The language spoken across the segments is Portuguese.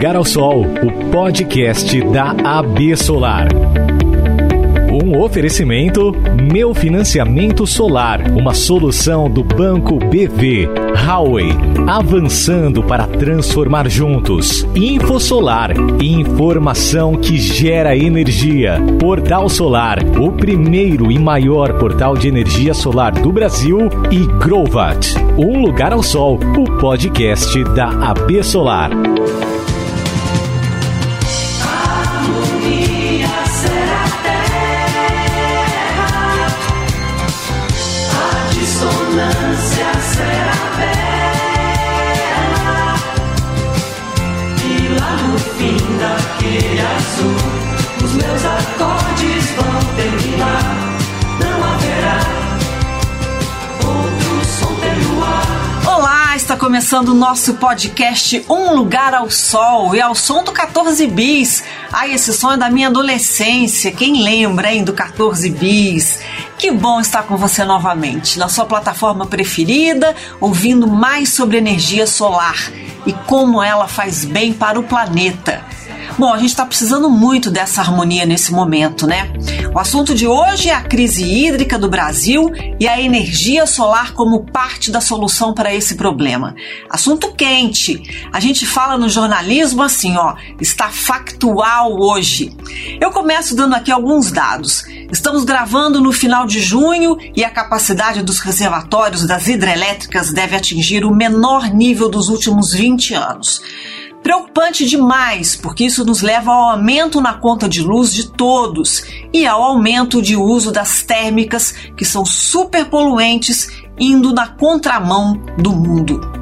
Lugar ao Sol, o podcast da AB Solar. Um oferecimento Meu Financiamento Solar, uma solução do Banco BV. Huawei, avançando para transformar juntos. Info Solar, informação que gera energia. Portal Solar, o primeiro e maior portal de energia solar do Brasil. E Grovat, Um Lugar ao Sol, o podcast da AB Solar. Começando o nosso podcast Um Lugar ao Sol e ao som do 14 Bis. Ai, esse som é da minha adolescência. Quem lembra, hein, do 14 Bis? Que bom estar com você novamente na sua plataforma preferida, ouvindo mais sobre energia solar e como ela faz bem para o planeta. Bom, a gente está precisando muito dessa harmonia nesse momento, né? O assunto de hoje é a crise hídrica do Brasil e a energia solar como parte da solução para esse problema. Assunto quente. A gente fala no jornalismo assim, ó, está factual hoje. Eu começo dando aqui alguns dados. Estamos gravando no final de junho e a capacidade dos reservatórios das hidrelétricas deve atingir o menor nível dos últimos 20 anos. Preocupante demais, porque isso nos leva ao aumento na conta de luz de todos e ao aumento de uso das térmicas, que são super poluentes, indo na contramão do mundo.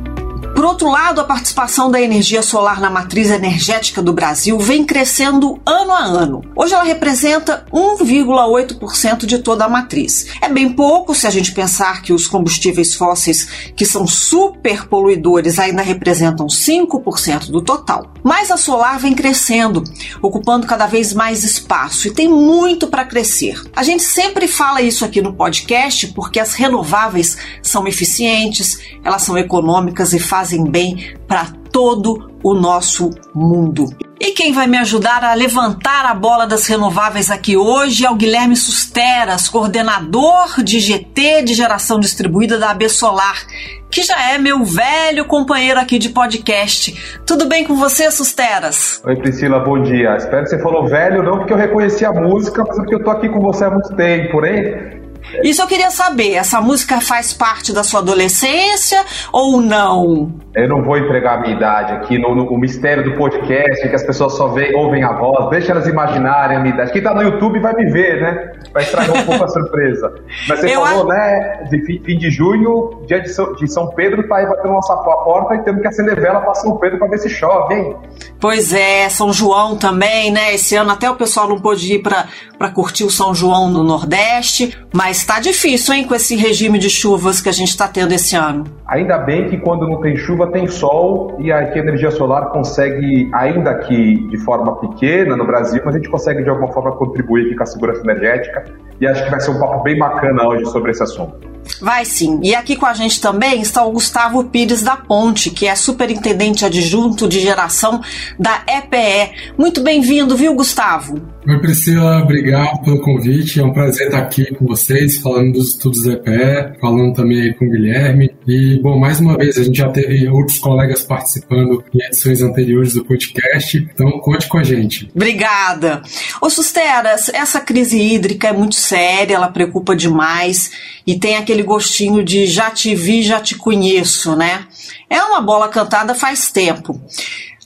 Por outro lado, a participação da energia solar na matriz energética do Brasil vem crescendo ano a ano. Hoje ela representa 1,8% de toda a matriz. É bem pouco se a gente pensar que os combustíveis fósseis, que são super poluidores, ainda representam 5% do total. Mas a solar vem crescendo, ocupando cada vez mais espaço e tem muito para crescer. A gente sempre fala isso aqui no podcast porque as renováveis são eficientes, elas são econômicas e fazem fazem bem para todo o nosso mundo. E quem vai me ajudar a levantar a bola das renováveis aqui hoje é o Guilherme Susteras, coordenador de GT de geração distribuída da AB Solar, que já é meu velho companheiro aqui de podcast. Tudo bem com você, Susteras? Oi, Priscila, bom dia. Espero que você falou velho, não porque eu reconheci a música, mas porque eu tô aqui com você há muito tempo, hein? Isso eu queria saber, essa música faz parte da sua adolescência ou não? Eu não vou entregar a minha idade aqui no, no o mistério do podcast, que as pessoas só vê, ouvem a voz, deixa elas imaginarem a minha idade. Quem tá no YouTube vai me ver, né? Vai estragar um pouco a surpresa. Mas você eu falou, acho... né, de fim, fim, de junho, dia de São, de São Pedro, tá aí batendo nossa porta e temos que acender vela para São Pedro para ver se chove, hein? Pois é, São João também, né? Esse ano até o pessoal não pôde ir para curtir o São João no Nordeste, mas tá difícil, hein, com esse regime de chuvas que a gente está tendo esse ano. Ainda bem que quando não tem chuva tem sol e aqui a energia solar consegue, ainda que de forma pequena no Brasil, mas a gente consegue de alguma forma contribuir com a segurança energética e acho que vai ser um papo bem bacana hoje sobre esse assunto. Vai sim. E aqui com a gente também está o Gustavo Pires da Ponte, que é superintendente adjunto de geração da EPE. Muito bem-vindo, viu, Gustavo? Oi, Priscila, obrigado pelo convite. É um prazer estar aqui com vocês, falando dos estudos da EPE, falando também aí com o Guilherme. E, bom, mais uma vez, a gente já teve outros colegas participando em edições anteriores do podcast, então conte com a gente. Obrigada. Ô, Susteras, essa crise hídrica é muito séria, ela preocupa demais e tem aquele gostinho de já te vi, já te conheço, né? É uma bola cantada faz tempo.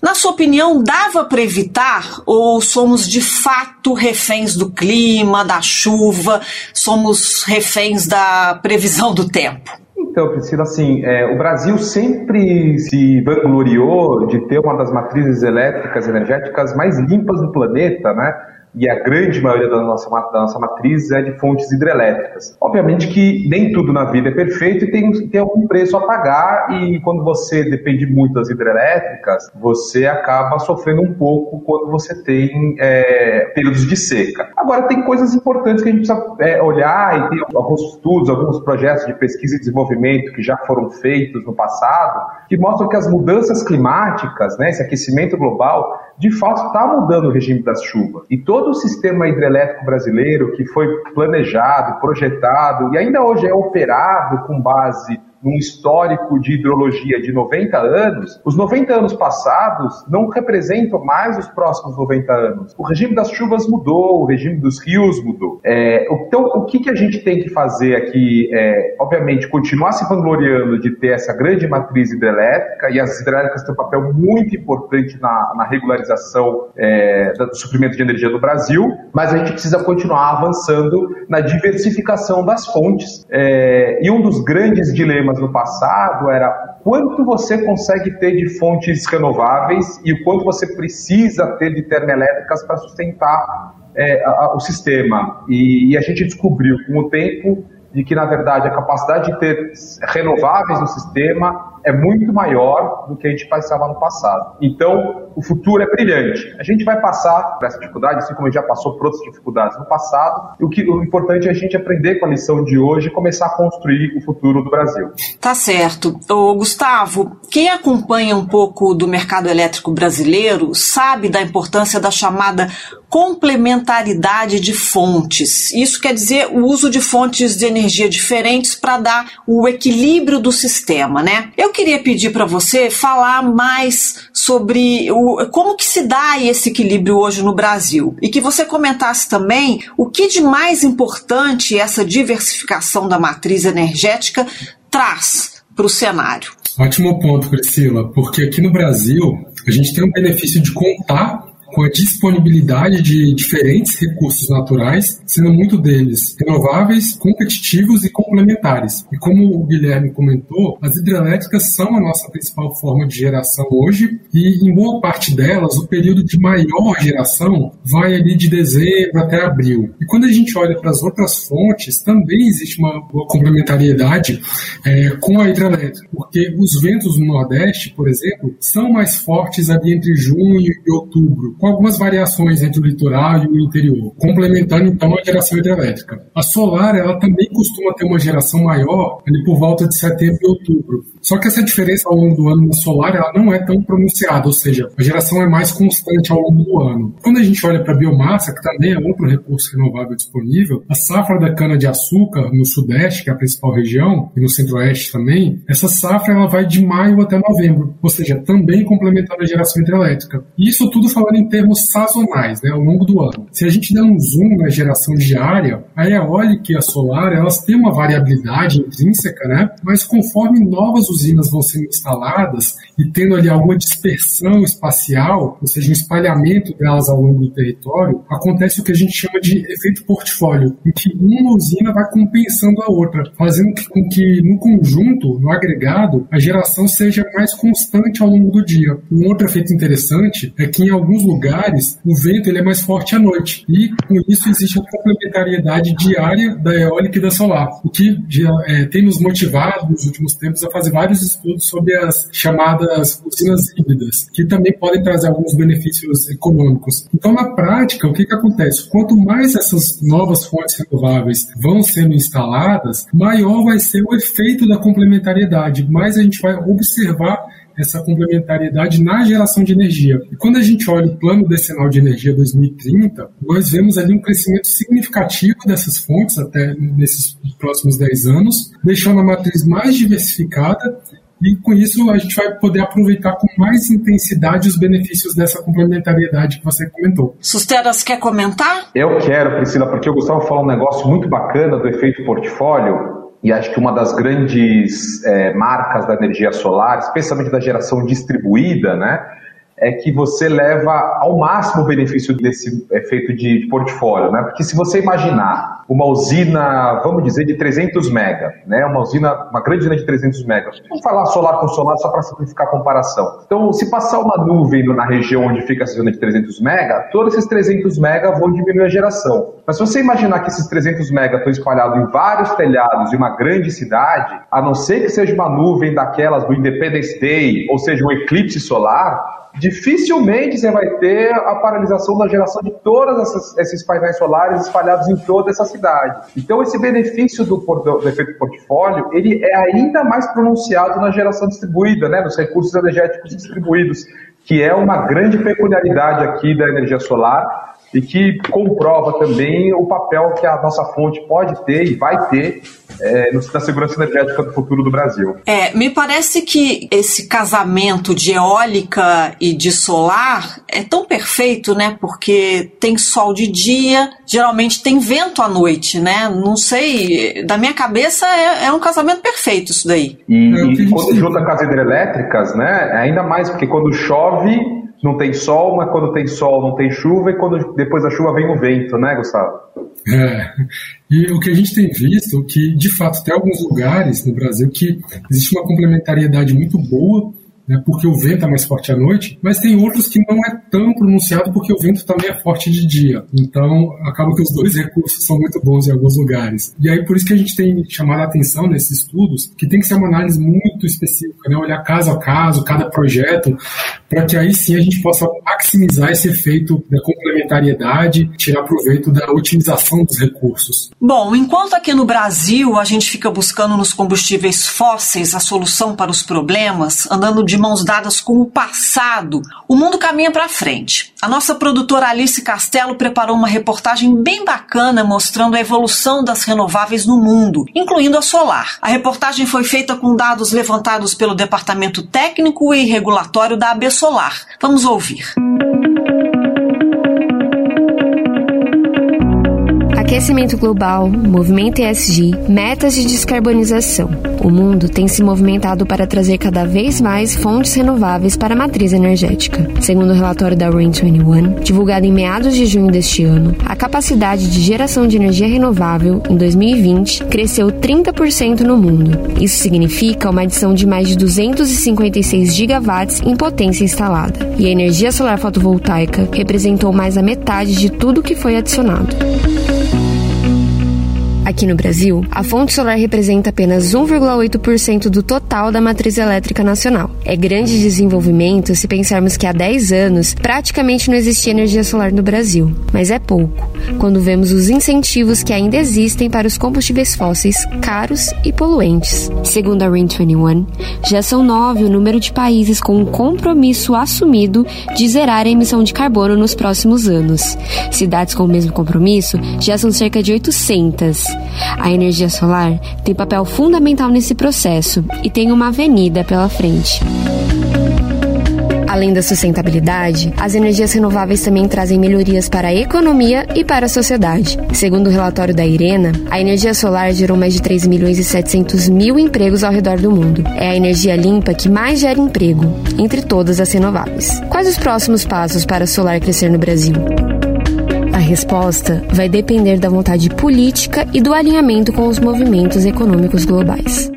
Na sua opinião, dava para evitar ou somos de fato reféns do clima, da chuva, somos reféns da previsão do tempo? Então, Priscila, assim, é, o Brasil sempre se vangloriou de ter uma das matrizes elétricas energéticas mais limpas do planeta, né? E a grande maioria da nossa, da nossa matriz é de fontes hidrelétricas. Obviamente que nem tudo na vida é perfeito e tem, tem algum preço a pagar, e quando você depende muito das hidrelétricas, você acaba sofrendo um pouco quando você tem é, períodos de seca. Agora, tem coisas importantes que a gente precisa é, olhar, e tem alguns estudos, alguns projetos de pesquisa e desenvolvimento que já foram feitos no passado, que mostram que as mudanças climáticas, né, esse aquecimento global, de fato está mudando o regime das chuvas. E todo o sistema hidrelétrico brasileiro que foi planejado, projetado e ainda hoje é operado com base num histórico de hidrologia de 90 anos, os 90 anos passados não representam mais os próximos 90 anos. O regime das chuvas mudou, o regime dos rios mudou. É, então, o que, que a gente tem que fazer aqui é, obviamente, continuar se vangloriando de ter essa grande matriz hidrelétrica, e as hidrelétricas têm um papel muito importante na, na regularização é, do suprimento de energia do Brasil, mas a gente precisa continuar avançando na diversificação das fontes. É, e um dos grandes dilemas problemas no passado era quanto você consegue ter de fontes renováveis e o quanto você precisa ter de termoelétricas para sustentar é, a, o sistema. E, e, a gente descobriu com o tempo de que, na verdade, a capacidade de ter renováveis no sistema é muito maior do que a gente passava no passado. Então, o futuro é brilhante. A gente vai passar por essa dificuldade, assim como a gente já passou por outras dificuldades no passado, e o, que, o importante é a gente aprender com a lição de hoje e começar a construir o futuro do Brasil. Tá certo. Ô, Gustavo, quem acompanha um pouco do mercado elétrico brasileiro sabe da importância da chamada complementaridade de fontes. Isso quer dizer o uso de fontes de energia diferentes para dar o equilíbrio do sistema, né? Eu queria pedir para você falar mais sobre o, como que se dá esse equilíbrio hoje no Brasil e que você comentasse também o que de mais importante essa diversificação da matriz energética traz para o cenário. Ótimo ponto, Priscila, porque aqui no Brasil a gente tem um benefício de contar com a disponibilidade de diferentes recursos naturais, sendo muito deles renováveis, competitivos e complementares. E como o Guilherme comentou, as hidrelétricas são a nossa principal forma de geração hoje e em boa parte delas o período de maior geração vai ali de dezembro até abril. E quando a gente olha para as outras fontes, também existe uma complementariedade é, com a hidrelétrica, porque os ventos no Nordeste, por exemplo, são mais fortes ali entre junho e outubro, com algumas variações entre o litoral e o interior, complementando então a geração hidrelétrica. A solar, ela também costuma ter uma geração maior ali por volta de setembro e outubro. Só que essa diferença ao longo do ano na solar, ela não é tão pronunciada, ou seja, a geração é mais constante ao longo do ano. Quando a gente olha para a biomassa, que também é outro recurso renovável disponível, a safra da cana-de-açúcar no sudeste, que é a principal região, e no centro-oeste também, essa safra ela vai de maio até novembro, ou seja, também complementando a geração hidrelétrica. Isso tudo falando em termos sazonais, né, ao longo do ano. Se a gente der um zoom na geração diária, a eólica e a solar, elas têm uma variabilidade intrínseca, né, mas conforme novas usinas vão sendo instaladas e tendo ali alguma dispersão espacial, ou seja, um espalhamento delas ao longo do território, acontece o que a gente chama de efeito portfólio, em que uma usina vai compensando a outra, fazendo com que no conjunto, no agregado, a geração seja mais constante ao longo do dia. Um outro efeito interessante é que em alguns lugares lugares, o vento ele é mais forte à noite. E com isso existe a complementariedade diária da eólica e da solar, o que é, tem nos motivado nos últimos tempos a fazer vários estudos sobre as chamadas usinas híbridas, que também podem trazer alguns benefícios econômicos. Então, na prática, o que, que acontece? Quanto mais essas novas fontes renováveis vão sendo instaladas, maior vai ser o efeito da complementariedade, mais a gente vai observar essa complementariedade na geração de energia. E quando a gente olha o plano decenal de energia 2030, nós vemos ali um crescimento significativo dessas fontes até nesses próximos 10 anos, deixando a matriz mais diversificada e com isso a gente vai poder aproveitar com mais intensidade os benefícios dessa complementariedade que você comentou. Susteras, quer comentar? Eu quero, Priscila, porque o Gustavo falou um negócio muito bacana do efeito portfólio e acho que uma das grandes é, marcas da energia solar, especialmente da geração distribuída, né, é que você leva ao máximo o benefício desse efeito de portfólio, né? Porque se você imaginar uma usina, vamos dizer, de 300 mega, né? Uma usina, uma grande usina de 300 mega. Vamos falar solar com solar só para simplificar a comparação. Então, se passar uma nuvem na região onde fica essa usina de 300 mega, todos esses 300 mega vão diminuir a geração. Mas se você imaginar que esses 300 mega estão espalhados em vários telhados de uma grande cidade, a não ser que seja uma nuvem daquelas do Independence Day, ou seja, um eclipse solar, dificilmente você vai ter a paralisação da geração de todos esses painéis solares espalhados em toda essa cidade. Então, esse benefício do, do, efeito portfólio, ele é ainda mais pronunciado na geração distribuída, né, nos recursos energéticos distribuídos, que é uma grande peculiaridade aqui da energia solar e que comprova também o papel que a nossa fonte pode ter e vai ter é, na segurança energética do futuro do Brasil. É, me parece que esse casamento de eólica e de solar é tão perfeito, né? Porque tem sol de dia, geralmente tem vento à noite, né? Não sei, da minha cabeça é, é um casamento perfeito isso daí. E, é e quando junta com as hidrelétricas, né? É ainda mais porque quando chove não tem sol, mas quando tem sol não tem chuva, e quando depois da chuva vem o vento, né, Gustavo? É. E o que a gente tem visto é que, de fato, tem alguns lugares no Brasil que existe uma complementariedade muito boa né, porque o vento é mais forte à noite, mas tem outros que não é tão pronunciado porque o vento também é forte de dia. Então, acaba que os dois recursos são muito bons em alguns lugares. E aí, por isso que a gente tem chamado a atenção nesses estudos, que tem que ser uma análise muito específica, né, olhar caso a caso, cada projeto, para que aí sim a gente possa maximizar esse efeito da complementariedade, tirar proveito da otimização dos recursos. Bom, enquanto aqui no Brasil a gente fica buscando nos combustíveis fósseis a solução para os problemas, andando de mãos dadas com o passado, o mundo caminha para frente. A nossa produtora Alice Castelo preparou uma reportagem bem bacana mostrando a evolução das renováveis no mundo, incluindo a solar. A reportagem foi feita com dados levantados pelo Departamento Técnico e Regulatório da AB Solar. Vamos ouvir. Aquecimento global, movimento ESG, metas de descarbonização. O mundo tem se movimentado para trazer cada vez mais fontes renováveis para a matriz energética. Segundo o relatório da Rain 21, divulgado em meados de junho deste ano, a capacidade de geração de energia renovável em 2020 cresceu 30% no mundo. Isso significa uma adição de mais de 256 gigawatts em potência instalada. E a energia solar fotovoltaica representou mais da metade de tudo que foi adicionado. Aqui no Brasil, a fonte solar representa apenas 1,8% do total da matriz elétrica nacional. É grande desenvolvimento se pensarmos que há 10 anos praticamente não existia energia solar no Brasil, mas é pouco quando vemos os incentivos que ainda existem para os combustíveis fósseis caros e poluentes. Segundo a Rain 21, já são nove o número de países com um compromisso assumido de zerar a emissão de carbono nos próximos anos. Cidades com o mesmo compromisso já são cerca de 800. A energia solar tem papel fundamental nesse processo e tem uma avenida pela frente. Além da sustentabilidade, as energias renováveis também trazem melhorias para a economia e para a sociedade. Segundo o relatório da Irena, a energia solar gerou mais de 3 milhões e 700 mil empregos ao redor do mundo. É a energia limpa que mais gera emprego, entre todas as renováveis. Quais os próximos passos para a solar crescer no Brasil? A resposta vai depender da vontade política e do alinhamento com os movimentos econômicos globais.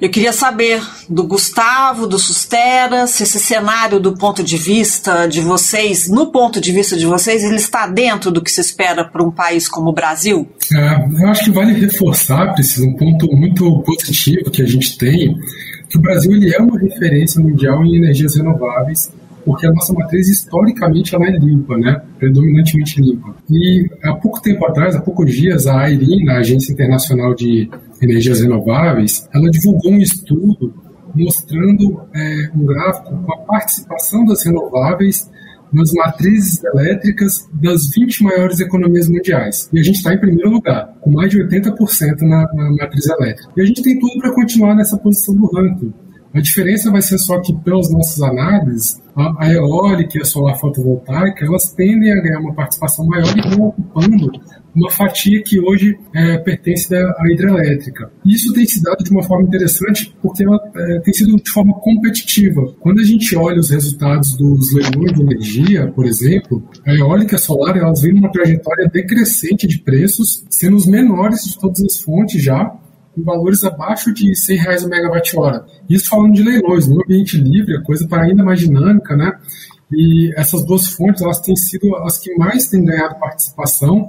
Eu queria saber do Gustavo, do Sustera, se esse cenário do ponto de vista de vocês, no ponto de vista de vocês, ele está dentro do que se espera para um país como o Brasil? É, eu acho que vale reforçar, precisa um ponto muito positivo que a gente tem, que o Brasil ele é uma referência mundial em energias renováveis porque a nossa matriz historicamente ela é limpa, né? predominantemente limpa. E há pouco tempo atrás, há poucos dias, a IRIN, a Agência Internacional de Energias Renováveis, ela divulgou um estudo mostrando é, um gráfico com a participação das renováveis nas matrizes elétricas das 20 maiores economias mundiais. E a gente está em primeiro lugar, com mais de 80% na, na matriz elétrica. E a gente tem tudo para continuar nessa posição do ranking. A diferença vai ser só que, pelas nossas análises, a, eólica e a solar fotovoltaica, elas tendem a ganhar uma participação maior e vão ocupando uma fatia que hoje é, pertence à hidrelétrica. Isso tem se dado de uma forma interessante porque ela é, tem sido de forma competitiva. Quando a gente olha os resultados dos leilões de energia, por exemplo, a eólica e a solar elas vêm numa trajetória decrescente de preços, sendo os menores de todas as fontes já, valores abaixo de 100 reais a megawatt-hora. Isso falando de leilões, no ambiente livre, a coisa está ainda mais dinâmica, né? E essas duas fontes, elas têm sido as que mais têm ganhado participação,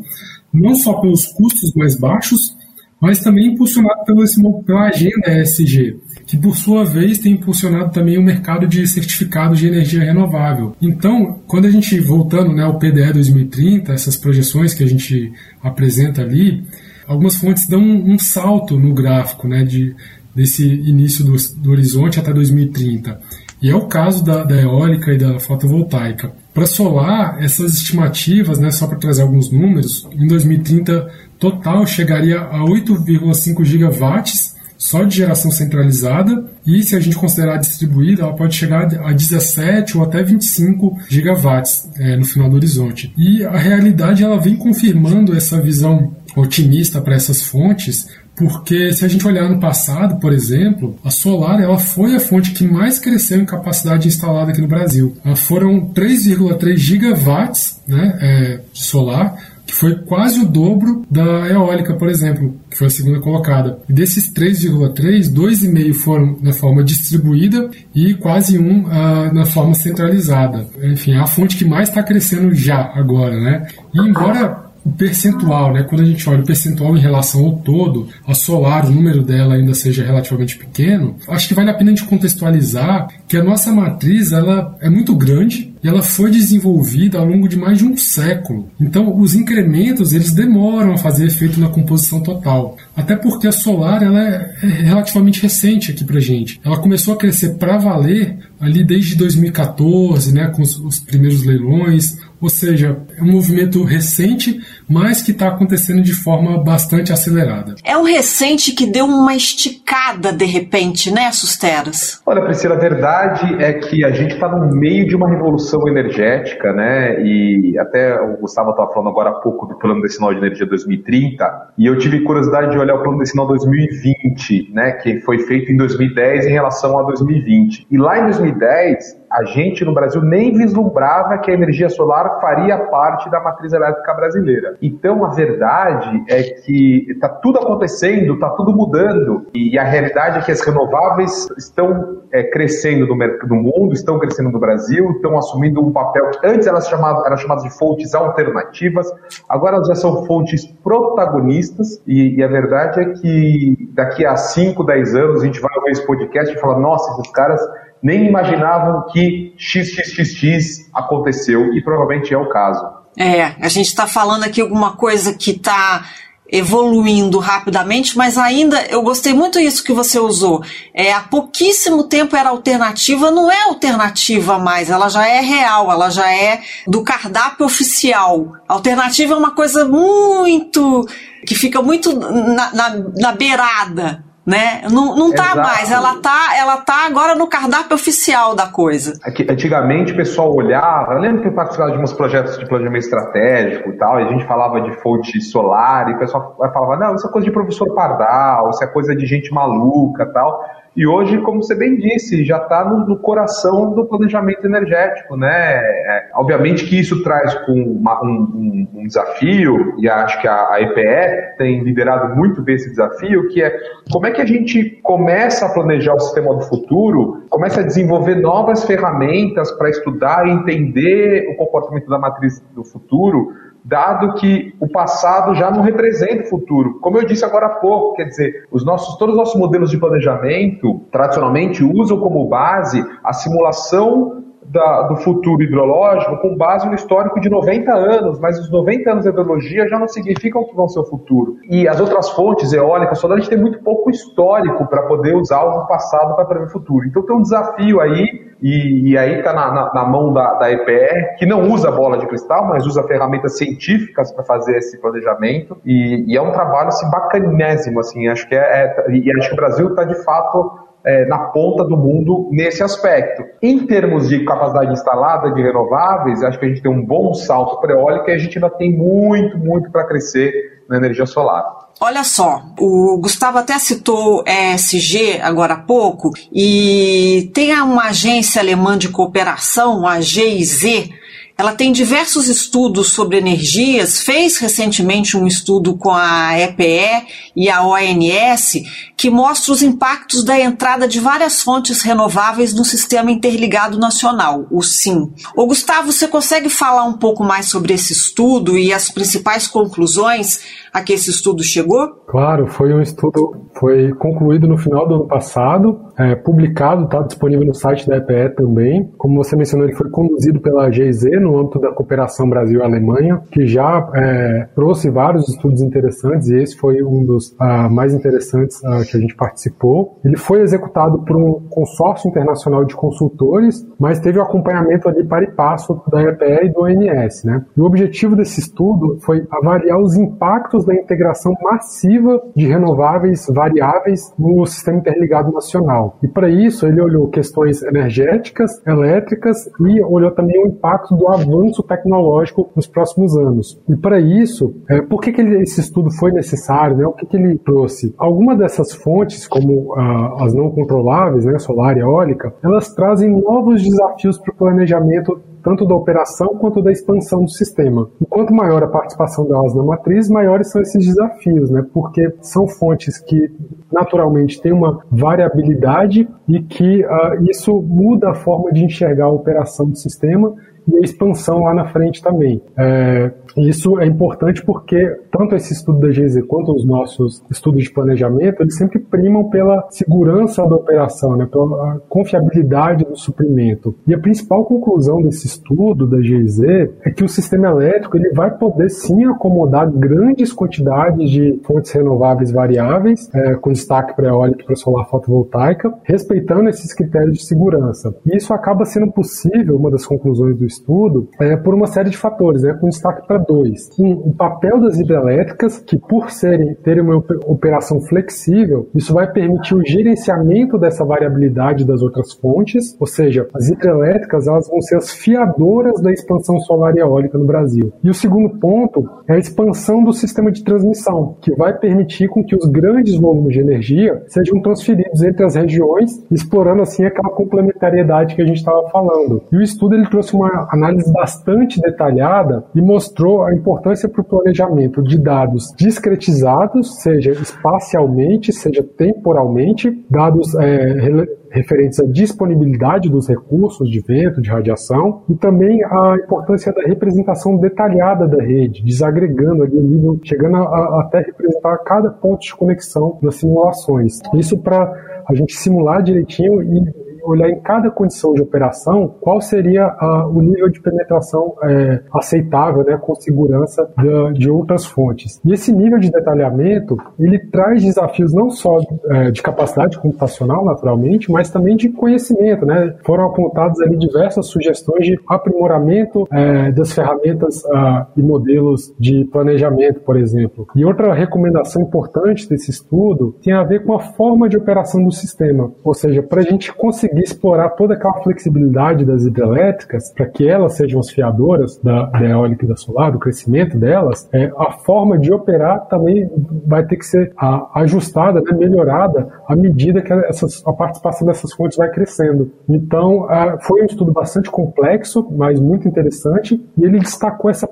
não só pelos custos mais baixos, mas também impulsionado pelo, pela agenda ESG, que por sua vez tem impulsionado também o mercado de certificados de energia renovável. Então, quando a gente voltando né, ao PDE 2030, essas projeções que a gente apresenta ali, algumas fontes dão um, um salto no gráfico né, de, desse início do, do horizonte até 2030. E é o caso da, da eólica e da fotovoltaica. Para solar, essas estimativas, né, só para trazer alguns números, em 2030 total chegaria a 8,5 gigawatts só de geração centralizada e se a gente considerar distribuída, ela pode chegar a 17 ou até 25 gigawatts é, no final do horizonte. E a realidade ela vem confirmando essa visão otimista para essas fontes, porque se a gente olhar no passado, por exemplo, a solar ela foi a fonte que mais cresceu em capacidade instalada aqui no Brasil. Foram 3,3 gigawatts né, é, de solar, que foi quase o dobro da eólica, por exemplo, que foi a segunda colocada. E desses 3,3, 2,5 foram na forma distribuída e quase um uh, na forma centralizada. Enfim, é a fonte que mais está crescendo já agora, né? E embora o percentual, né? Quando a gente olha o percentual em relação ao todo, a solar, o número dela ainda seja relativamente pequeno, acho que vale a pena a gente contextualizar que a nossa matriz ela é muito grande e ela foi desenvolvida ao longo de mais de um século. Então, os incrementos eles demoram a fazer efeito na composição total. Até porque a solar ela é, é relativamente recente aqui para gente. Ela começou a crescer para valer ali desde 2014, né, com os, os primeiros leilões. Ou seja, é um movimento recente, mas que está acontecendo de forma bastante acelerada. É um recente que deu uma esticada de repente, né, Susteras? Olha, Priscila, a verdade é que a gente está no meio de uma revolução energética, né? E até o Gustavo estava falando agora há pouco do Plano Decenal de Energia 2030, e eu tive curiosidade de olhar o Plano Decenal 2020, né, que foi feito em 2010 em relação a 2020. E lá em 2010, a gente no Brasil nem vislumbrava que a energia solar faria parte da matriz elétrica brasileira. Então a verdade é que está tudo acontecendo, está tudo mudando e a realidade é que as renováveis estão é, crescendo no, no, mundo, estão crescendo no Brasil, estão assumindo um papel que antes elas chamavam, eram chamadas de fontes alternativas, agora elas já são fontes protagonistas e, e a verdade é que daqui a 5, 10 anos a gente vai ouvir esse podcast e falar, nossa, esses caras nem imaginavam que XXXX aconteceu e provavelmente é o caso. É, a gente está falando aqui alguma coisa que está evoluindo rapidamente, mas ainda eu gostei muito isso que você usou. É, há pouquíssimo tempo era alternativa, não é alternativa mais, ela já é real, ela já é do cardápio oficial. Alternativa é uma coisa muito que fica muito na, na, na beirada né? Não, não tá Exato. mais, ela tá, ela tá agora no cardápio oficial da coisa. Antigamente o pessoal olhava, eu lembro que eu participava de uns projetos de planejamento estratégico e tal, e a gente falava de fonte solar, e o pessoal falava, não, isso é coisa de professor pardal, isso é coisa de gente maluca tal. E hoje, como você bem disse, já está no, no, coração do planejamento energético, né? É, obviamente que isso traz uma, um, um, um, desafio, e acho que a, a, EPE tem liderado muito bem esse desafio, que é como é que a gente começa a planejar o sistema do futuro, começa a desenvolver novas ferramentas para estudar e entender o comportamento da matriz do futuro, dado que o passado já não representa o futuro. Como eu disse agora há pouco, quer dizer, os nossos, todos os nossos modelos de planejamento, tradicionalmente, usam como base a simulação da, do futuro hidrológico com base no histórico de 90 anos, mas os 90 anos de hidrologia já não significam que vão ser o futuro. E as outras fontes, eólica, solar, a gente tem muito pouco histórico para poder usar o passado para prever o futuro. Então tem um desafio aí e, e aí está na, na, na, mão da, da EPR, que não usa bola de cristal, mas usa ferramentas científicas para fazer esse planejamento. E, e, é um trabalho assim, bacanésimo, assim, acho que é, é e acho que o Brasil está de fato é, na ponta do mundo nesse aspecto. Em termos de capacidade instalada de renováveis, acho que a gente tem um bom salto para eólica e a gente ainda tem muito, muito para crescer na energia solar. Olha só, o Gustavo até citou ESG agora há pouco, e tem uma agência alemã de cooperação, a GIZ, ela tem diversos estudos sobre energias, fez recentemente um estudo com a EPE e a ONS que mostra os impactos da entrada de várias fontes renováveis no Sistema Interligado Nacional, o SIM. Ô Gustavo, você consegue falar um pouco mais sobre esse estudo e as principais conclusões a que esse estudo chegou? Claro, foi um estudo, foi concluído no final do ano passado, é, publicado, está disponível no site da EPE também. Como você mencionou, ele foi conduzido pela GIZ no âmbito da cooperação Brasil-Alemanha, que já é, trouxe vários estudos interessantes e esse foi um dos uh, mais interessantes uh, que a gente participou. Ele foi executado por um consórcio internacional de consultores, mas teve o acompanhamento ali para e passo da EPE e do ONS. Né? E o objetivo desse estudo foi avaliar os impactos da integração massiva de renováveis variáveis no sistema interligado nacional. E para isso ele olhou questões energéticas, elétricas e olhou também o impacto do avanço tecnológico nos próximos anos. E para isso, é, por que, que ele, esse estudo foi necessário? Né? O que, que ele trouxe? Alguma dessas fontes, como ah, as não controláveis, né, solar e eólica, elas trazem novos desafios para o planejamento tanto da operação quanto da expansão do sistema. E quanto maior a participação delas na matriz, maiores são esses desafios, né? Porque são fontes que naturalmente têm uma variabilidade e que uh, isso muda a forma de enxergar a operação do sistema e a expansão lá na frente também. É, isso é importante porque tanto esse estudo da GZ quanto os nossos estudos de planejamento, eles sempre primam pela segurança da operação, né, pela confiabilidade do suprimento. E a principal conclusão desse estudo da GZ é que o sistema elétrico ele vai poder sim acomodar grandes quantidades de fontes renováveis variáveis, é, com destaque para eólica e para solar fotovoltaica, respeitando esses critérios de segurança. E isso acaba sendo possível, uma das conclusões do estudo é, por uma série de fatores, né, com destaque para dois. Um, o papel das hidrelétricas, que por serem, terem uma operação flexível, isso vai permitir o gerenciamento dessa variabilidade das outras fontes, ou seja, as hidrelétricas elas vão ser as fiadoras da expansão solar e eólica no Brasil. E o segundo ponto é a expansão do sistema de transmissão, que vai permitir com que os grandes volumes de energia sejam transferidos entre as regiões, explorando assim aquela complementariedade que a gente estava falando. E o estudo ele trouxe uma análise bastante detalhada e mostrou a importância para o planejamento de dados discretizados, seja espacialmente, seja temporalmente, dados é, referentes à disponibilidade dos recursos de vento, de radiação, e também a importância da representação detalhada da rede, desagregando ali o nível, chegando a, a, até representar cada ponto de conexão nas simulações. Isso para a gente simular direitinho e olhar em cada condição de operação qual seria uh, o nível de penetração é, aceitável, né, com segurança de, de, outras fontes. E esse nível de detalhamento ele traz desafios não só é, de capacidade computacional, naturalmente, mas também de conhecimento. Né? Foram apontadas ali diversas sugestões de aprimoramento é, das ferramentas uh, e modelos de planejamento, por exemplo. E outra recomendação importante desse estudo tem a ver com a forma de operação do sistema, ou seja, para a gente conseguir explorar toda aquela flexibilidade das hidrelétricas para que elas sejam as fiadoras da, da, eólica e da solar, do crescimento delas, é, a forma de operar também vai ter que ser a, ajustada, né, melhorada à medida que essas, a participação dessas fontes vai crescendo. Então, a, foi um estudo bastante complexo, mas muito interessante, e ele destacou essa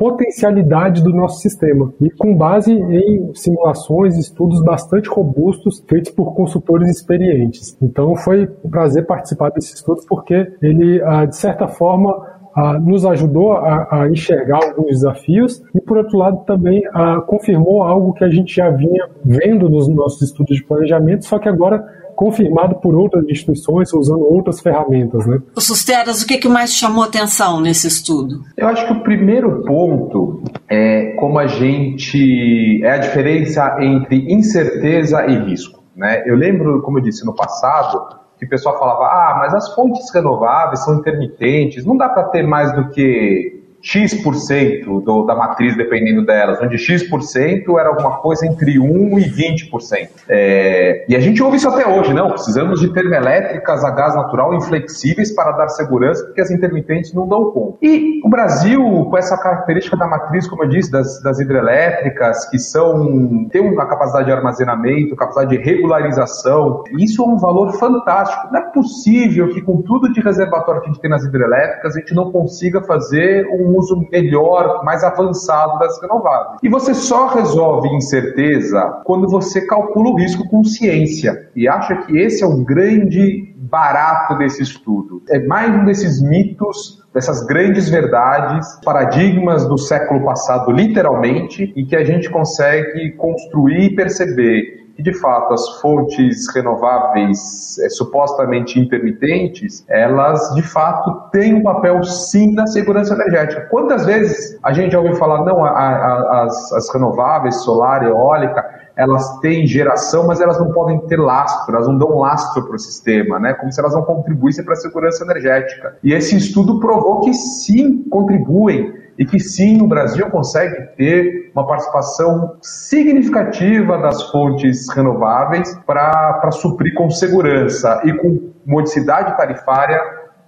potencialidade do nosso sistema e com base em simulações estudos bastante robustos feitos por consultores experientes. Então foi um prazer participar desse estudo porque ele, ah, de certa forma, ah, nos ajudou a, a, enxergar alguns desafios e, por outro lado, também ah, confirmou algo que a gente já vinha vendo nos nossos estudos de planejamento, só que agora confirmado por outras instituições usando outras ferramentas. Né? O Susteras, o que, que mais chamou atenção nesse estudo? Eu acho que o primeiro ponto é como a gente. é a diferença entre incerteza e risco. Né? Eu lembro, como eu disse no passado, que o pessoal falava: ah, mas as fontes renováveis são intermitentes, não dá para ter mais do que X% do, da matriz dependendo delas, onde X% era alguma coisa entre 1 e 20%. É, e a gente ouve isso até hoje, não? Precisamos de termoelétricas a gás natural inflexíveis para dar segurança, porque as intermitentes não dão conta. E o Brasil, com essa característica da matriz, como eu disse, das, das hidrelétricas, que são têm uma capacidade de armazenamento, capacidade de regularização, isso é um valor fantástico. Não é possível que com tudo de reservatório que a gente tem nas hidrelétricas, a gente não consiga fazer um uso melhor, mais avançado das renováveis. E você só resolve incerteza quando você calcula o risco com ciência. E acha que esse é o grande barato desse estudo. É mais um desses mitos dessas grandes verdades, paradigmas do século passado, literalmente, e que a gente consegue construir e perceber de fato as fontes renováveis é, supostamente intermitentes, elas de fato têm um papel sim na segurança energética. Quantas vezes a gente já ouviu falar, não, a, a, as, as renováveis, solar, eólica, elas têm geração, mas elas não podem ter lastro, elas não dão lastro para o sistema, né? como se elas não contribuíssem para a segurança energética. E esse estudo provou que sim, contribuem e que sim, o Brasil consegue ter uma participação significativa das fontes renováveis para suprir com segurança e com modicidade tarifária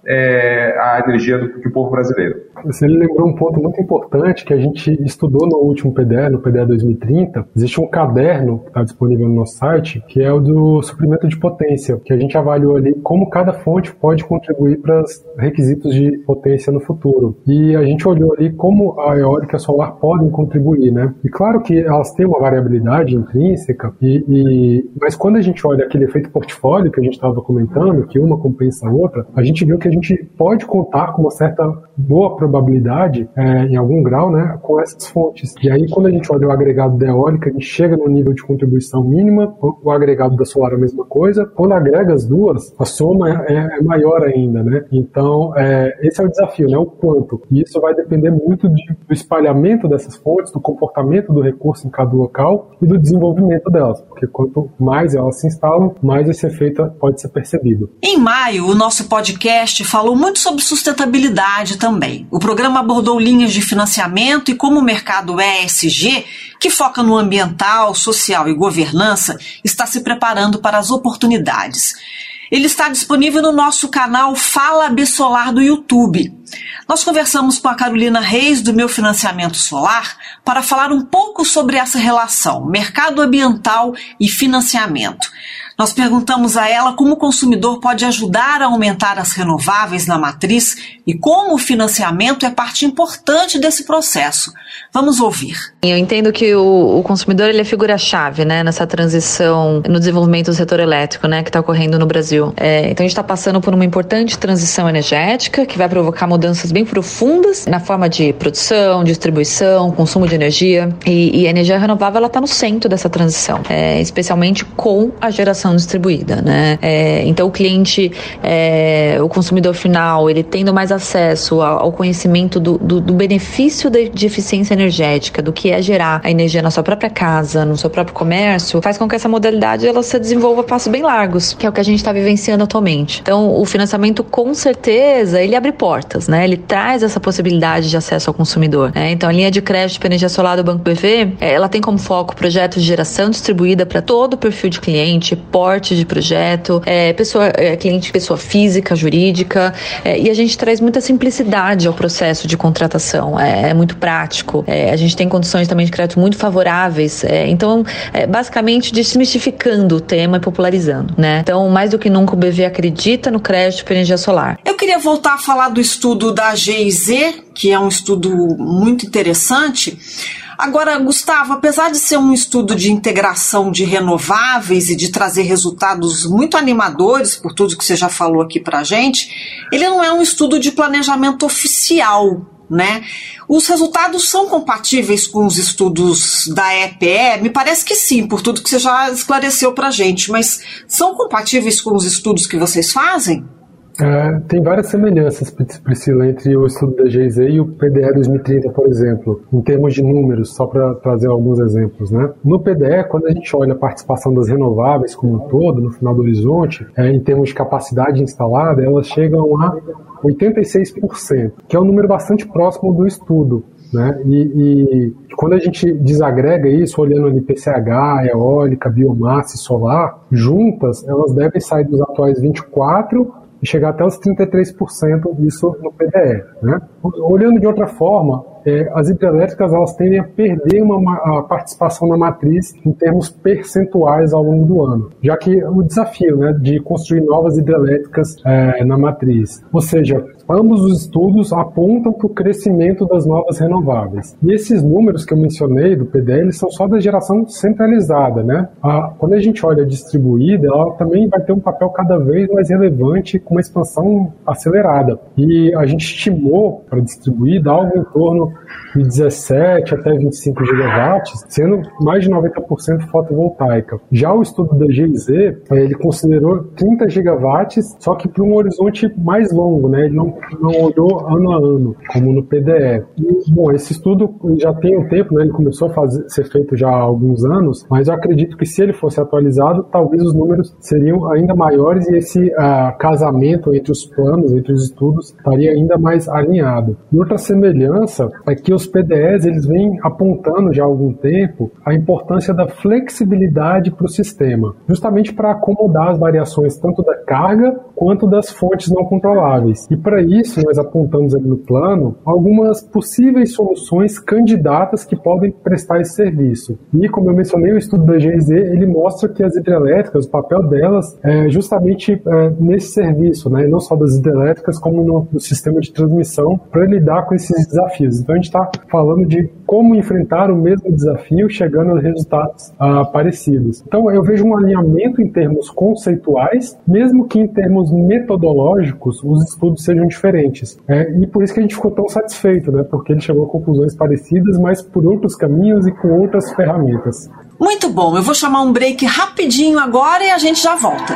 é, a energia do, do povo brasileiro. Você lembrou um ponto muito importante que a gente estudou no último PDE, no PDE 2030. Existe um caderno que está disponível no nosso site, que é o do suprimento de potência, que a gente avaliou ali como cada fonte pode contribuir para os requisitos de potência no futuro. E a gente olhou ali como a eólica e a solar podem contribuir, né? E claro que elas têm uma variabilidade intrínseca, e, e... mas quando a gente olha aquele efeito portfólio que a gente estava comentando, que uma compensa a outra, a gente viu que a gente pode contar com uma certa boa probabilidade, é, em algum grau, né, com essas fontes. E aí, quando a gente olha o agregado da eólica, a gente chega no nível de contribuição mínima, o agregado da solar é a mesma coisa. Quando agrega as duas, a soma é, é maior ainda, né? Então, é, esse é o desafio, né? O quanto. E isso vai depender muito de, do espalhamento dessas fontes, do comportamento do recurso em cada local e do desenvolvimento delas. Porque quanto mais elas se instalam, mais esse efeito pode ser percebido. Em maio, o nosso podcast falou muito sobre sustentabilidade também. O programa abordou linhas de financiamento e como o mercado ESG, que foca no ambiental, social e governança, está se preparando para as oportunidades. Ele está disponível no nosso canal Fala Solar do YouTube. Nós conversamos com a Carolina Reis do Meu Financiamento Solar para falar um pouco sobre essa relação mercado ambiental e financiamento. Nós perguntamos a ela como o consumidor pode ajudar a aumentar as renováveis na matriz e como o financiamento é parte importante desse processo. Vamos ouvir. Eu entendo que o, o consumidor ele é figura-chave né, nessa transição no desenvolvimento do setor elétrico né, que está ocorrendo no Brasil. É, então a gente está passando por uma importante transição energética que vai provocar mudanças bem profundas na forma de produção, distribuição, consumo de energia. E, e a energia renovável está no centro dessa transição, é, especialmente com a geração distribuída. Né? É, então o cliente, é, o consumidor final, ele tendo mais acesso ao, ao conhecimento do, do, do benefício de, de eficiência energética, do que é gerar a energia na sua própria casa, no seu próprio comércio, faz com que essa modalidade ela se desenvolva a passos bem largos, que é o que a gente está vivenciando atualmente. Então, o financiamento, com certeza, ele abre portas, né? Ele traz essa possibilidade de acesso ao consumidor. Né? Então, a linha de crédito para energia solar do Banco BV, ela tem como foco projetos de geração distribuída para todo o perfil de cliente, porte de projeto, é, pessoa, é, cliente pessoa física, jurídica, é, e a gente traz muita simplicidade ao processo de contratação. É, é muito prático. É, a gente tem condições também de crédito muito favoráveis. É, então, basicamente, desmistificando o tema e popularizando. Né? Então, mais do que nunca, o BV acredita no crédito para energia solar. Eu queria voltar a falar do estudo da GIZ, que é um estudo muito interessante. Agora, Gustavo, apesar de ser um estudo de integração de renováveis e de trazer resultados muito animadores, por tudo que você já falou aqui para gente, ele não é um estudo de planejamento oficial né? Os resultados são compatíveis com os estudos da EPE? Me parece que sim, por tudo que você já esclareceu para gente, mas são compatíveis com os estudos que vocês fazem? É, tem várias semelhanças, Priscila, entre o estudo da GIZ e o PDE 2030, por exemplo, em termos de números, só para trazer alguns exemplos. Né? No PDE, quando a gente olha a participação das renováveis como um todo, no final do horizonte, é, em termos de capacidade instalada, elas chegam a 86%, que é um número bastante próximo do estudo. Né? E, e, quando a gente desagrega isso, olhando ali PCH, eólica, biomassa e solar, juntas, elas devem sair dos atuais 24 e chegar até os 33% disso no PDE. Né? Olhando de outra forma, é, as hidrelétricas elas tendem a perder uma, a participação na matriz em termos percentuais ao longo do ano, já que o desafio né, de construir novas hidrelétricas é, na matriz, ou seja, ambos os estudos apontam para o crescimento das novas renováveis. E esses números que eu mencionei do PDL são só da geração centralizada, né? A, quando a gente olha distribuída, ela também vai ter um papel cada vez mais relevante com uma expansão acelerada. E a gente estimou para distribuída algo em torno de 17 até 25 gigawatts, sendo mais de 90% fotovoltaica. Já o estudo da GIZ, ele considerou 30 gigawatts, só que para um horizonte mais longo, né? Ele não, não olhou ano a ano, como no PDE. E, bom, esse estudo já tem um tempo, né? Ele começou a fazer, ser feito já há alguns anos, mas eu acredito que se ele fosse atualizado, talvez os números seriam ainda maiores e esse uh, casamento entre os planos, entre os estudos, estaria ainda mais alinhado. E outra semelhança é que os PDEs eles vêm apontando já há algum tempo a importância da flexibilidade para o sistema, justamente para acomodar as variações tanto da carga quanto das fontes não controláveis. E para isso nós apontamos ali no plano algumas possíveis soluções candidatas que podem prestar esse serviço. E como eu mencionei, o estudo da GIZ ele mostra que as hidrelétricas, o papel delas é justamente é, nesse serviço, né? não só das hidrelétricas como no, no sistema de transmissão para lidar com esses desafios. Então a gente está falando de como enfrentar o mesmo desafio chegando a resultados uh, parecidos. Então eu vejo um alinhamento em termos conceituais, mesmo que em termos metodológicos os estudos sejam diferentes. É, e por isso que a gente ficou tão satisfeito, né? Porque ele chegou a conclusões parecidas, mas por outros caminhos e com outras ferramentas. Muito bom, eu vou chamar um break rapidinho agora e a gente já volta.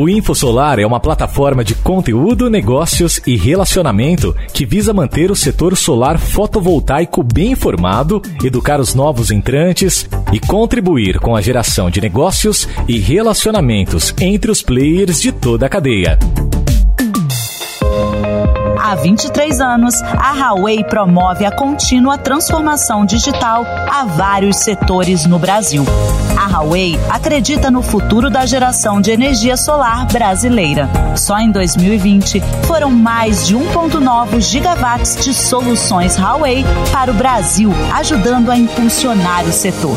O InfoSolar é uma plataforma de conteúdo, negócios e relacionamento que visa manter o setor solar fotovoltaico bem informado, educar os novos entrantes e contribuir com a geração de negócios e relacionamentos entre os players de toda a cadeia. Há 23 anos, a Huawei promove a contínua transformação digital a vários setores no Brasil. A Huawei acredita no futuro da geração de energia solar brasileira. Só em 2020 foram mais de 1,9 gigawatts de soluções Huawei para o Brasil, ajudando a impulsionar o setor.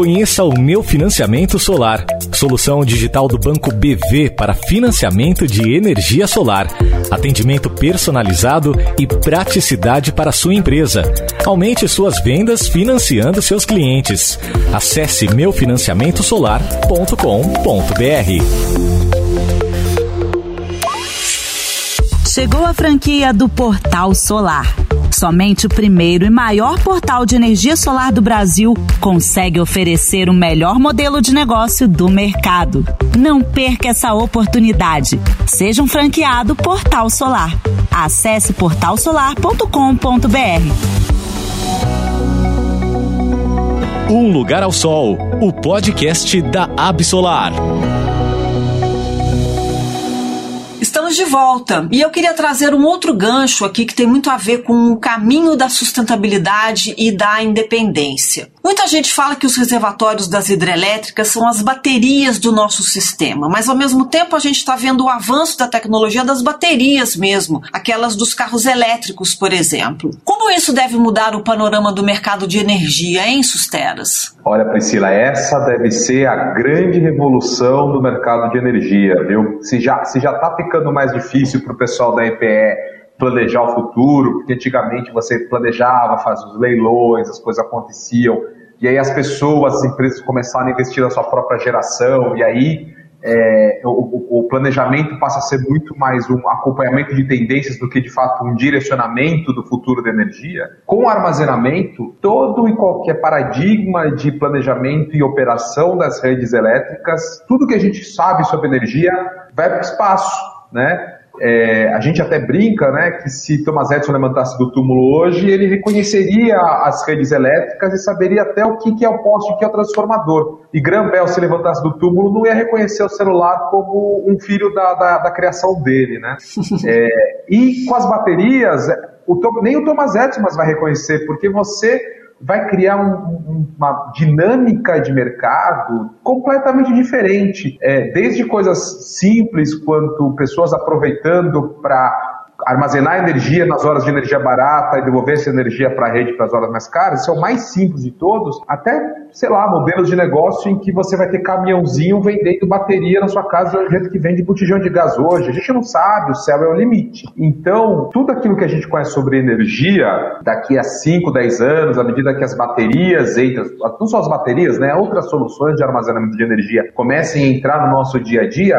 Conheça o Meu Financiamento Solar, solução digital do Banco BV para financiamento de energia solar, atendimento personalizado e praticidade para sua empresa. Aumente suas vendas financiando seus clientes. Acesse meufinanciamentosolar.com.br. Chegou a franquia do Portal Solar Somente o primeiro e maior portal de energia solar do Brasil consegue oferecer o melhor modelo de negócio do mercado. Não perca essa oportunidade. Seja um franqueado Portal Solar. Acesse portalsolar.com.br. Um Lugar ao Sol, o podcast da Absolar. Estamos de volta e eu queria trazer um outro gancho aqui que tem muito a ver com o caminho da sustentabilidade e da independência. Muita gente fala que os reservatórios das hidrelétricas são as baterias do nosso sistema, mas ao mesmo tempo a gente está vendo o avanço da tecnologia das baterias mesmo, aquelas dos carros elétricos, por exemplo. Como isso deve mudar o panorama do mercado de energia, hein, Susteras? Olha, Priscila, essa deve ser a grande revolução do mercado de energia, viu? Se já se já está ficando mais difícil para o pessoal da EPE planejar o futuro, porque antigamente você planejava, fazia os leilões, as coisas aconteciam, e aí as pessoas, as empresas começaram a investir na sua própria geração, e aí é, o, o, planejamento passa a ser muito mais um acompanhamento de tendências do que de fato um direcionamento do futuro da energia. Com o armazenamento, todo e qualquer paradigma de planejamento e operação das redes elétricas, tudo que a gente sabe sobre energia vai para o espaço, né? É, a gente até brinca, né, que se Thomas Edison levantasse do túmulo hoje, ele reconheceria as redes elétricas e saberia até o que, que é o poste e o que é o transformador. E Graham Bell, se levantasse do túmulo, não ia reconhecer o celular como um filho da, da, da criação dele, né? É, e com as baterias, o, nem o Thomas Edison vai reconhecer, porque você vai criar um, uma dinâmica de mercado completamente diferente. É, desde coisas simples, quanto pessoas aproveitando para armazenar energia nas horas de energia barata e devolver essa energia para a rede para as horas mais caras, isso é o mais simples de todos, até, sei lá, modelos de negócio em que você vai ter caminhãozinho vendendo bateria na sua casa do jeito que vende botijão de gás hoje. A gente não sabe, o céu é o limite. Então, tudo aquilo que a gente conhece sobre energia, daqui a 5, 10 anos, à medida que as baterias entram, não só as baterias, né, outras soluções de armazenamento de energia comecem a entrar no nosso dia a dia,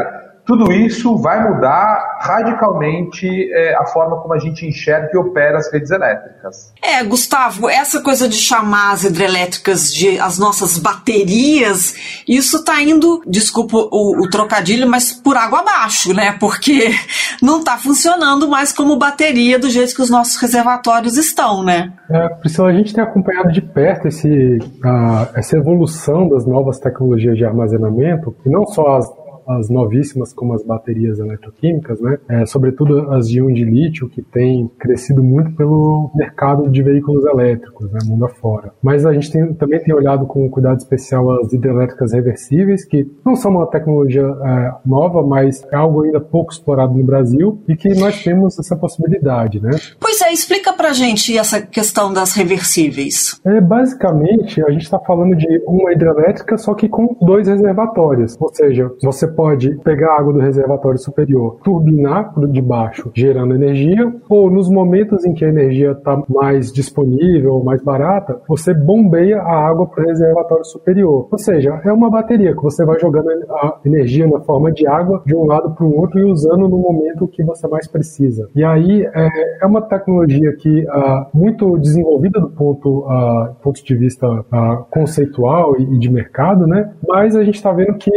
tudo isso vai mudar radicalmente é, a forma como a gente enxerga e opera as redes elétricas. É, Gustavo, essa coisa de chamar as hidrelétricas de as nossas baterias, isso está indo, desculpa o, o, trocadilho, mas por água abaixo, né? Porque não está funcionando mais como bateria do jeito que os nossos reservatórios estão, né? É, Priscila, a gente tem acompanhado de perto esse, uh, essa evolução das novas tecnologias de armazenamento, e não só as as novíssimas como as baterias eletroquímicas, né? É, sobretudo as de íon de lítio, que tem crescido muito pelo mercado de veículos elétricos, né, mundo afora. Mas a gente tem, também tem olhado com cuidado especial as hidrelétricas reversíveis, que não são uma tecnologia é, nova, mas é algo ainda pouco explorado no Brasil e que nós temos essa possibilidade, né? Pois é, explica pra gente essa questão das reversíveis. É, basicamente, a gente está falando de uma hidrelétrica, só que com dois reservatórios. Ou seja, você pode pegar água do reservatório superior, turbinar por debaixo, gerando energia, ou nos momentos em que a energia está mais disponível ou mais barata, você bombeia a água para o reservatório superior. Ou seja, é uma bateria que você vai jogando a energia na forma de água de um lado para o outro e usando no momento que você mais precisa. E aí é, é uma tecnologia que uh, muito desenvolvida do ponto, uh, ponto de vista uh, conceitual e, de mercado, né? Mas a gente está vendo que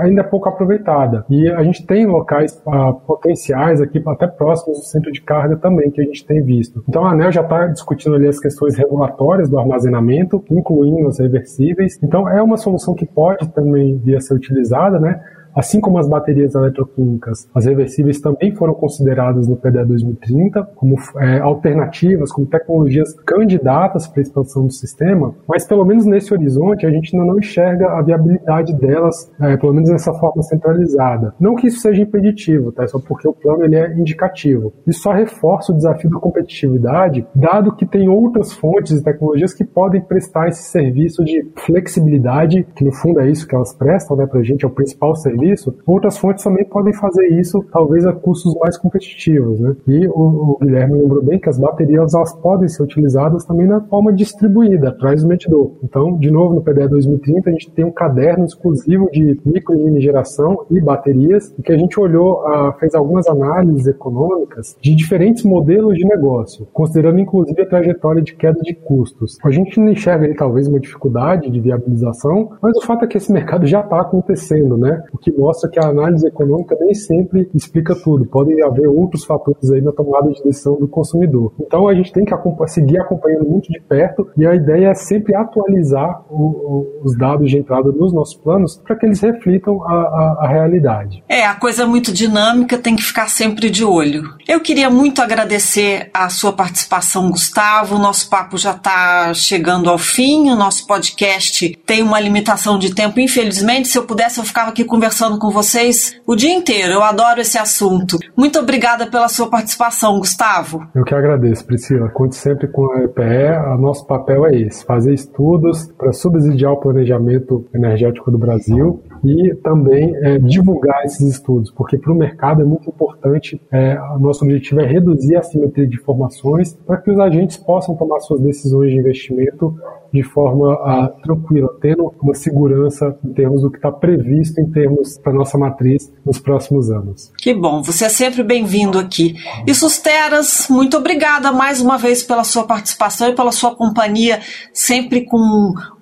ainda é pouco aproveitada. E a gente tem locais uh, potenciais aqui, até próximos do centro de carga também, que a gente tem visto. Então a ANEL já está discutindo ali as questões regulatórias do armazenamento, incluindo as reversíveis. Então é uma solução que pode também vir a ser utilizada, né? Assim como as baterias eletroquímicas, as reversíveis também foram consideradas no PDE 2030 como é, alternativas, como tecnologias candidatas para a expansão do sistema, mas pelo menos nesse horizonte a gente ainda não enxerga a viabilidade delas, é, pelo menos nessa forma centralizada. Não que isso seja impeditivo, tá? só porque o plano ele é indicativo. Isso só reforça o desafio da competitividade, dado que tem outras fontes e tecnologias que podem prestar esse serviço de flexibilidade, que no fundo é isso que elas prestam né, para a gente, é o principal serviço isso, outras fontes também podem fazer isso, talvez a custos mais competitivos, né? E o, o Guilherme lembrou bem que as baterias elas podem ser utilizadas também na forma distribuída, atrás do medidor. Então, de novo, no PDE 2030, a gente tem um caderno exclusivo de micro e mini geração e baterias, e que a gente olhou, uh, fez algumas análises econômicas de diferentes modelos de negócio, considerando inclusive a trajetória de queda de custos. A gente não enxerga ali talvez uma dificuldade de viabilização, mas o fato é que esse mercado já está acontecendo, né? O que mostra que a análise econômica nem sempre explica tudo. Podem haver outros fatores aí na tomada de decisão do consumidor. Então a gente tem que seguir acompanhando muito de perto e a ideia é sempre atualizar o, o, os dados de entrada nos nossos planos para que eles reflitam a, a, a realidade. É, a coisa é muito dinâmica, tem que ficar sempre de olho. Eu queria muito agradecer a sua participação, Gustavo. O nosso papo já está chegando ao fim. O nosso podcast tem uma limitação de tempo, infelizmente. Se eu pudesse, eu ficava aqui conversando conversando com vocês o dia inteiro. Eu adoro esse assunto. Muito obrigada pela sua participação, Gustavo. Eu que agradeço, Priscila. Conte sempre com a EPE. O nosso papel é esse: fazer estudos para subsidiar o planejamento energético do Brasil e também é, divulgar esses estudos, porque para o mercado é muito importante. É, nosso objetivo é reduzir a simetria de informações para que os agentes possam tomar suas decisões de investimento de forma a, tranquila, tendo uma segurança em termos do que está previsto em termos para nossa matriz nos próximos anos. Que bom, você é sempre bem-vindo aqui. E Susteras, muito obrigada mais uma vez pela sua participação e pela sua companhia, sempre com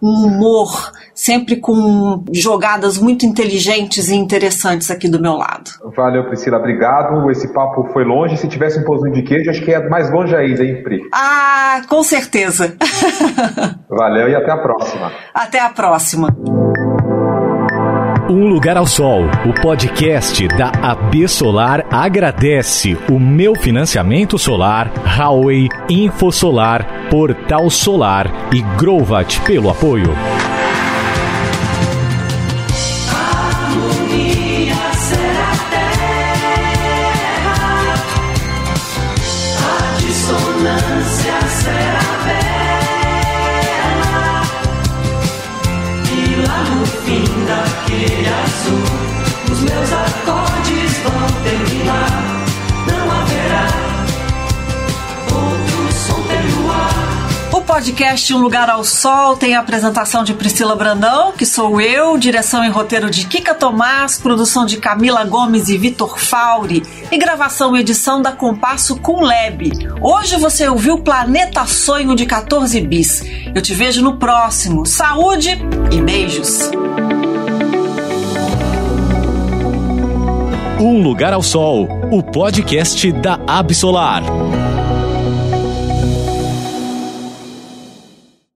um humor sempre com jogadas muito inteligentes e interessantes aqui do meu lado. Valeu, Priscila, obrigado. Esse papo foi longe. Se tivesse um pãozinho de queijo, acho que é mais longe ainda, hein, Pri? Ah, com certeza. Valeu e até a próxima. Até a próxima. Um Lugar ao Sol, o podcast da AB Solar agradece o meu financiamento solar, Huawei, Infosolar, Portal Solar e Grovat pelo apoio. Podcast Um Lugar ao Sol tem a apresentação de Priscila Brandão, que sou eu, direção e roteiro de Kika Tomás, produção de Camila Gomes e Vitor Fauri e gravação e edição da Compasso com Leb. Hoje você ouviu Planeta Sonho de 14 Bis. Eu te vejo no próximo. Saúde e beijos. Um Lugar ao Sol, o podcast da Absolar.